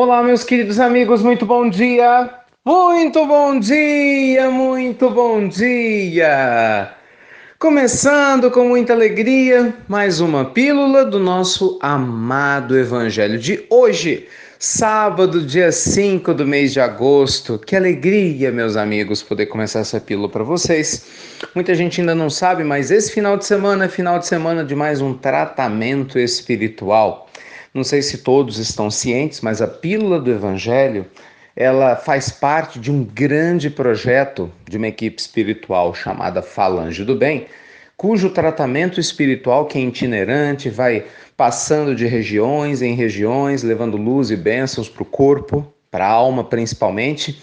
Olá, meus queridos amigos, muito bom dia! Muito bom dia, muito bom dia! Começando com muita alegria, mais uma pílula do nosso amado Evangelho de hoje, sábado, dia 5 do mês de agosto. Que alegria, meus amigos, poder começar essa pílula para vocês. Muita gente ainda não sabe, mas esse final de semana é final de semana de mais um tratamento espiritual. Não sei se todos estão cientes, mas a pílula do Evangelho ela faz parte de um grande projeto de uma equipe espiritual chamada Falange do Bem, cujo tratamento espiritual que é itinerante, vai passando de regiões em regiões, levando luz e bênçãos para o corpo, para a alma principalmente.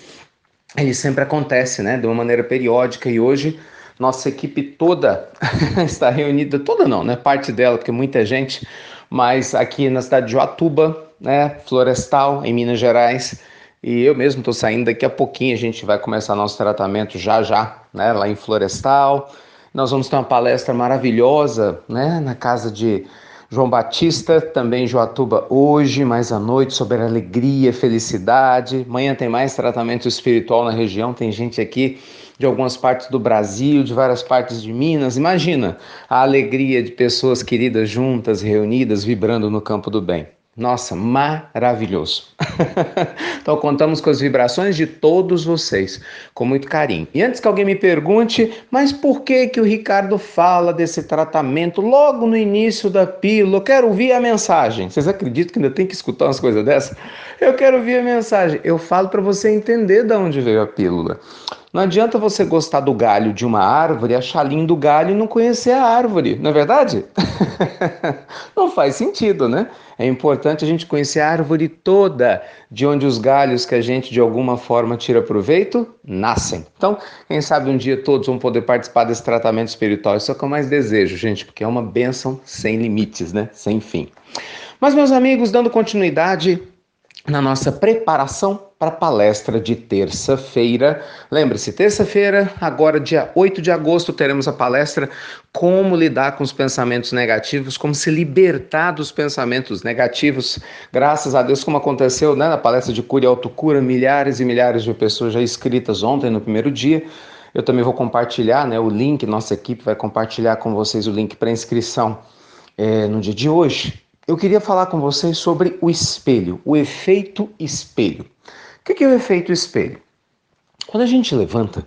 Ele sempre acontece, né, de uma maneira periódica e hoje nossa equipe toda está reunida, toda não, né, parte dela, porque muita gente mas aqui na cidade de Joatuba, né, Florestal, em Minas Gerais. E eu mesmo estou saindo daqui a pouquinho, a gente vai começar nosso tratamento já já, né, lá em Florestal. Nós vamos ter uma palestra maravilhosa, né, na casa de João Batista, também em Joatuba hoje, mais à noite, sobre alegria, felicidade. Amanhã tem mais tratamento espiritual na região, tem gente aqui de algumas partes do Brasil, de várias partes de Minas. Imagina a alegria de pessoas queridas juntas, reunidas, vibrando no campo do bem. Nossa, maravilhoso. então contamos com as vibrações de todos vocês, com muito carinho. E antes que alguém me pergunte, mas por que que o Ricardo fala desse tratamento logo no início da pílula? Eu quero ouvir a mensagem. Vocês acreditam que ainda tem que escutar umas coisas dessas? Eu quero ouvir a mensagem. Eu falo para você entender de onde veio a pílula. Não adianta você gostar do galho de uma árvore, achar lindo o galho e não conhecer a árvore, não é verdade? não faz sentido, né? É importante a gente conhecer a árvore toda, de onde os galhos que a gente de alguma forma tira proveito nascem. Então, quem sabe um dia todos vão poder participar desse tratamento espiritual. Isso é o que eu mais desejo, gente, porque é uma bênção sem limites, né? Sem fim. Mas, meus amigos, dando continuidade na nossa preparação para a palestra de terça-feira. Lembre-se, terça-feira, agora dia 8 de agosto, teremos a palestra Como lidar com os pensamentos negativos, como se libertar dos pensamentos negativos. Graças a Deus, como aconteceu né, na palestra de cura e autocura, milhares e milhares de pessoas já inscritas ontem no primeiro dia. Eu também vou compartilhar né, o link, nossa equipe vai compartilhar com vocês o link para inscrição é, no dia de hoje. Eu queria falar com vocês sobre o espelho, o efeito espelho. O que é o efeito espelho? Quando a gente levanta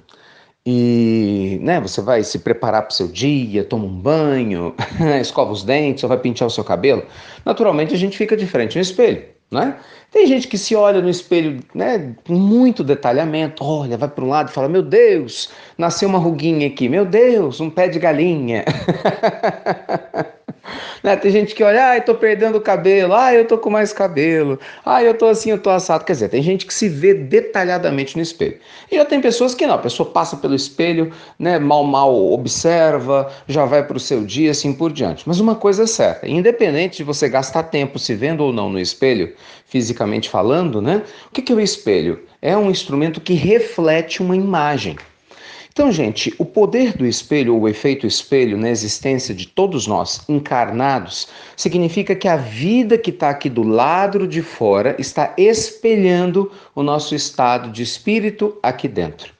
e né, você vai se preparar para o seu dia, toma um banho, escova os dentes, ou vai pintar o seu cabelo, naturalmente a gente fica de frente no espelho. Né? Tem gente que se olha no espelho né, com muito detalhamento, olha, vai para um lado e fala: Meu Deus, nasceu uma ruguinha aqui, meu Deus, um pé de galinha. Né? Tem gente que olha, ai, tô perdendo o cabelo, ai, eu tô com mais cabelo, ai, eu tô assim, eu tô assado. Quer dizer, tem gente que se vê detalhadamente no espelho. E já tem pessoas que não, a pessoa passa pelo espelho, né, mal, mal observa, já vai para o seu dia, assim por diante. Mas uma coisa é certa, independente de você gastar tempo se vendo ou não no espelho, fisicamente falando, né? O que é o espelho? É um instrumento que reflete uma imagem. Então, gente, o poder do espelho, ou o efeito espelho na existência de todos nós encarnados, significa que a vida que está aqui do lado de fora está espelhando o nosso estado de espírito aqui dentro.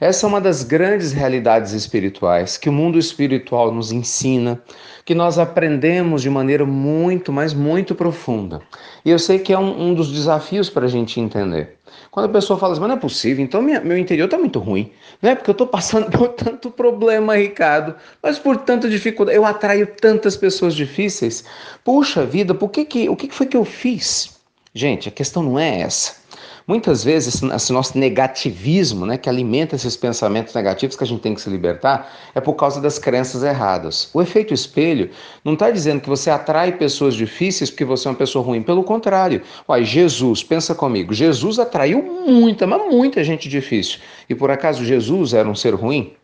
Essa é uma das grandes realidades espirituais que o mundo espiritual nos ensina, que nós aprendemos de maneira muito, mas muito profunda. E eu sei que é um, um dos desafios para a gente entender. Quando a pessoa fala assim, mas não é possível, então minha, meu interior está muito ruim, não é porque eu estou passando por tanto problema, Ricardo, mas por tanta dificuldade, eu atraio tantas pessoas difíceis. Puxa vida, por que que, o que foi que eu fiz? Gente, a questão não é essa. Muitas vezes esse nosso negativismo, né, que alimenta esses pensamentos negativos que a gente tem que se libertar, é por causa das crenças erradas. O efeito espelho não está dizendo que você atrai pessoas difíceis porque você é uma pessoa ruim. Pelo contrário. Uai, Jesus, pensa comigo, Jesus atraiu muita, mas muita gente difícil. E por acaso Jesus era um ser ruim?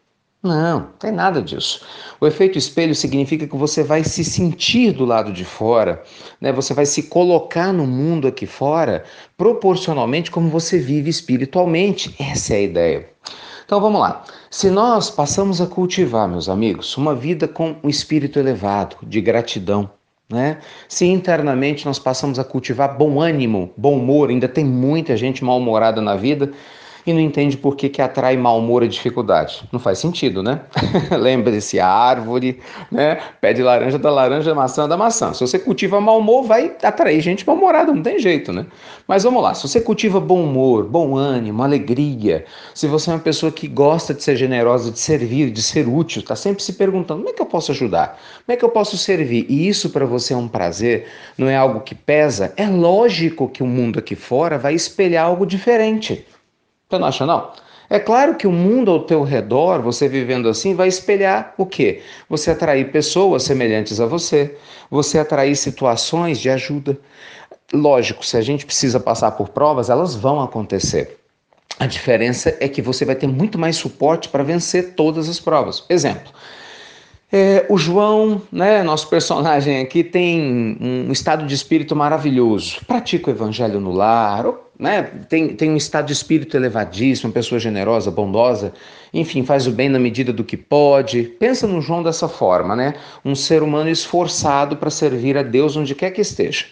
Não, não tem nada disso. O efeito espelho significa que você vai se sentir do lado de fora, né? Você vai se colocar no mundo aqui fora proporcionalmente como você vive espiritualmente. Essa é a ideia. Então vamos lá. Se nós passamos a cultivar, meus amigos, uma vida com um espírito elevado, de gratidão, Né? Se internamente nós passamos a cultivar bom ânimo, bom humor, ainda tem muita gente mal-humorada na vida, e não entende por que, que atrai mau humor e dificuldade. Não faz sentido, né? Lembre-se, a árvore, né? Pé de laranja da laranja, maçã da maçã. Se você cultiva mau humor, vai atrair gente mal-humorada, não tem jeito, né? Mas vamos lá, se você cultiva bom humor, bom ânimo, alegria, se você é uma pessoa que gosta de ser generosa, de servir, de ser útil, está sempre se perguntando, como é que eu posso ajudar? Como é que eu posso servir? E isso para você é um prazer, não é algo que pesa? É lógico que o mundo aqui fora vai espelhar algo diferente. Você não acha não? É claro que o mundo ao teu redor, você vivendo assim, vai espelhar o quê? Você atrair pessoas semelhantes a você, você atrair situações de ajuda. Lógico, se a gente precisa passar por provas, elas vão acontecer. A diferença é que você vai ter muito mais suporte para vencer todas as provas. Exemplo, é, o João, né, nosso personagem aqui, tem um estado de espírito maravilhoso. Pratica o evangelho no lar, né, tem, tem um estado de espírito elevadíssimo, uma pessoa generosa, bondosa, enfim, faz o bem na medida do que pode. Pensa no João dessa forma, né? Um ser humano esforçado para servir a Deus onde quer que esteja.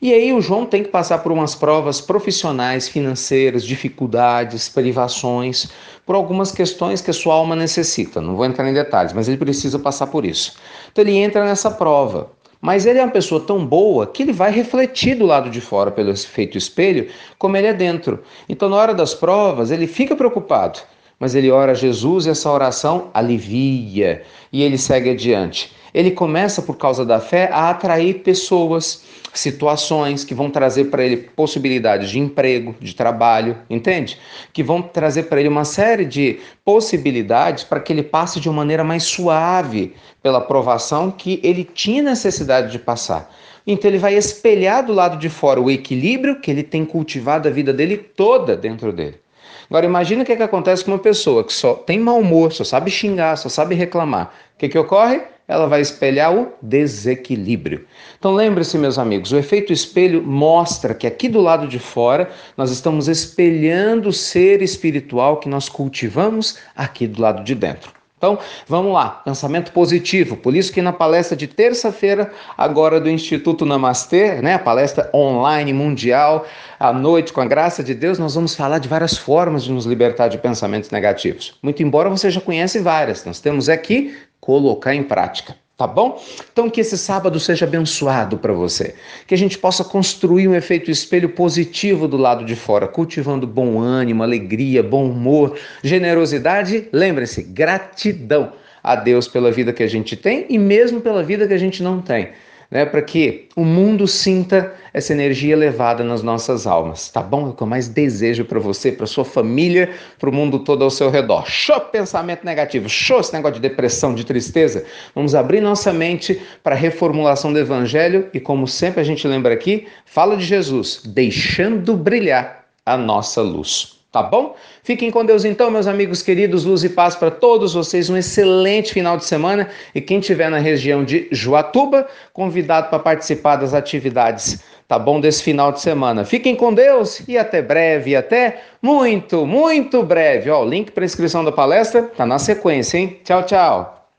E aí o João tem que passar por umas provas profissionais, financeiras, dificuldades, privações, por algumas questões que a sua alma necessita. Não vou entrar em detalhes, mas ele precisa passar por isso. Então ele entra nessa prova. Mas ele é uma pessoa tão boa que ele vai refletir do lado de fora pelo efeito espelho, como ele é dentro. Então, na hora das provas, ele fica preocupado, mas ele ora a Jesus e essa oração alivia e ele segue adiante. Ele começa, por causa da fé, a atrair pessoas situações que vão trazer para ele possibilidades de emprego, de trabalho, entende? Que vão trazer para ele uma série de possibilidades para que ele passe de uma maneira mais suave pela provação que ele tinha necessidade de passar. Então ele vai espelhar do lado de fora o equilíbrio que ele tem cultivado a vida dele toda dentro dele. Agora imagina o que, é que acontece com uma pessoa que só tem mau humor, só sabe xingar, só sabe reclamar. O que, que ocorre? Ela vai espelhar o desequilíbrio. Então lembre-se, meus amigos, o efeito espelho mostra que aqui do lado de fora nós estamos espelhando o ser espiritual que nós cultivamos aqui do lado de dentro. Então, vamos lá, pensamento positivo. Por isso que na palestra de terça-feira, agora do Instituto Namastê, né, a palestra online mundial, à noite, com a graça de Deus, nós vamos falar de várias formas de nos libertar de pensamentos negativos. Muito embora você já conhece várias, nós temos aqui colocar em prática. Tá bom? Então que esse sábado seja abençoado para você, que a gente possa construir um efeito espelho positivo do lado de fora, cultivando bom ânimo, alegria, bom humor, generosidade, lembre-se, gratidão a Deus pela vida que a gente tem e mesmo pela vida que a gente não tem né, para que o mundo sinta essa energia elevada nas nossas almas, tá bom? É o que eu mais desejo para você, para sua família, para o mundo todo ao seu redor. Show pensamento negativo, show esse negócio de depressão, de tristeza. Vamos abrir nossa mente para a reformulação do evangelho e como sempre a gente lembra aqui, fala de Jesus, deixando brilhar a nossa luz. Tá bom? Fiquem com Deus então, meus amigos queridos. Luz e paz para todos vocês. Um excelente final de semana. E quem estiver na região de Joatuba, convidado para participar das atividades, tá bom? Desse final de semana. Fiquem com Deus e até breve. Até muito, muito breve. Ó, o link para inscrição da palestra tá na sequência, hein? Tchau, tchau.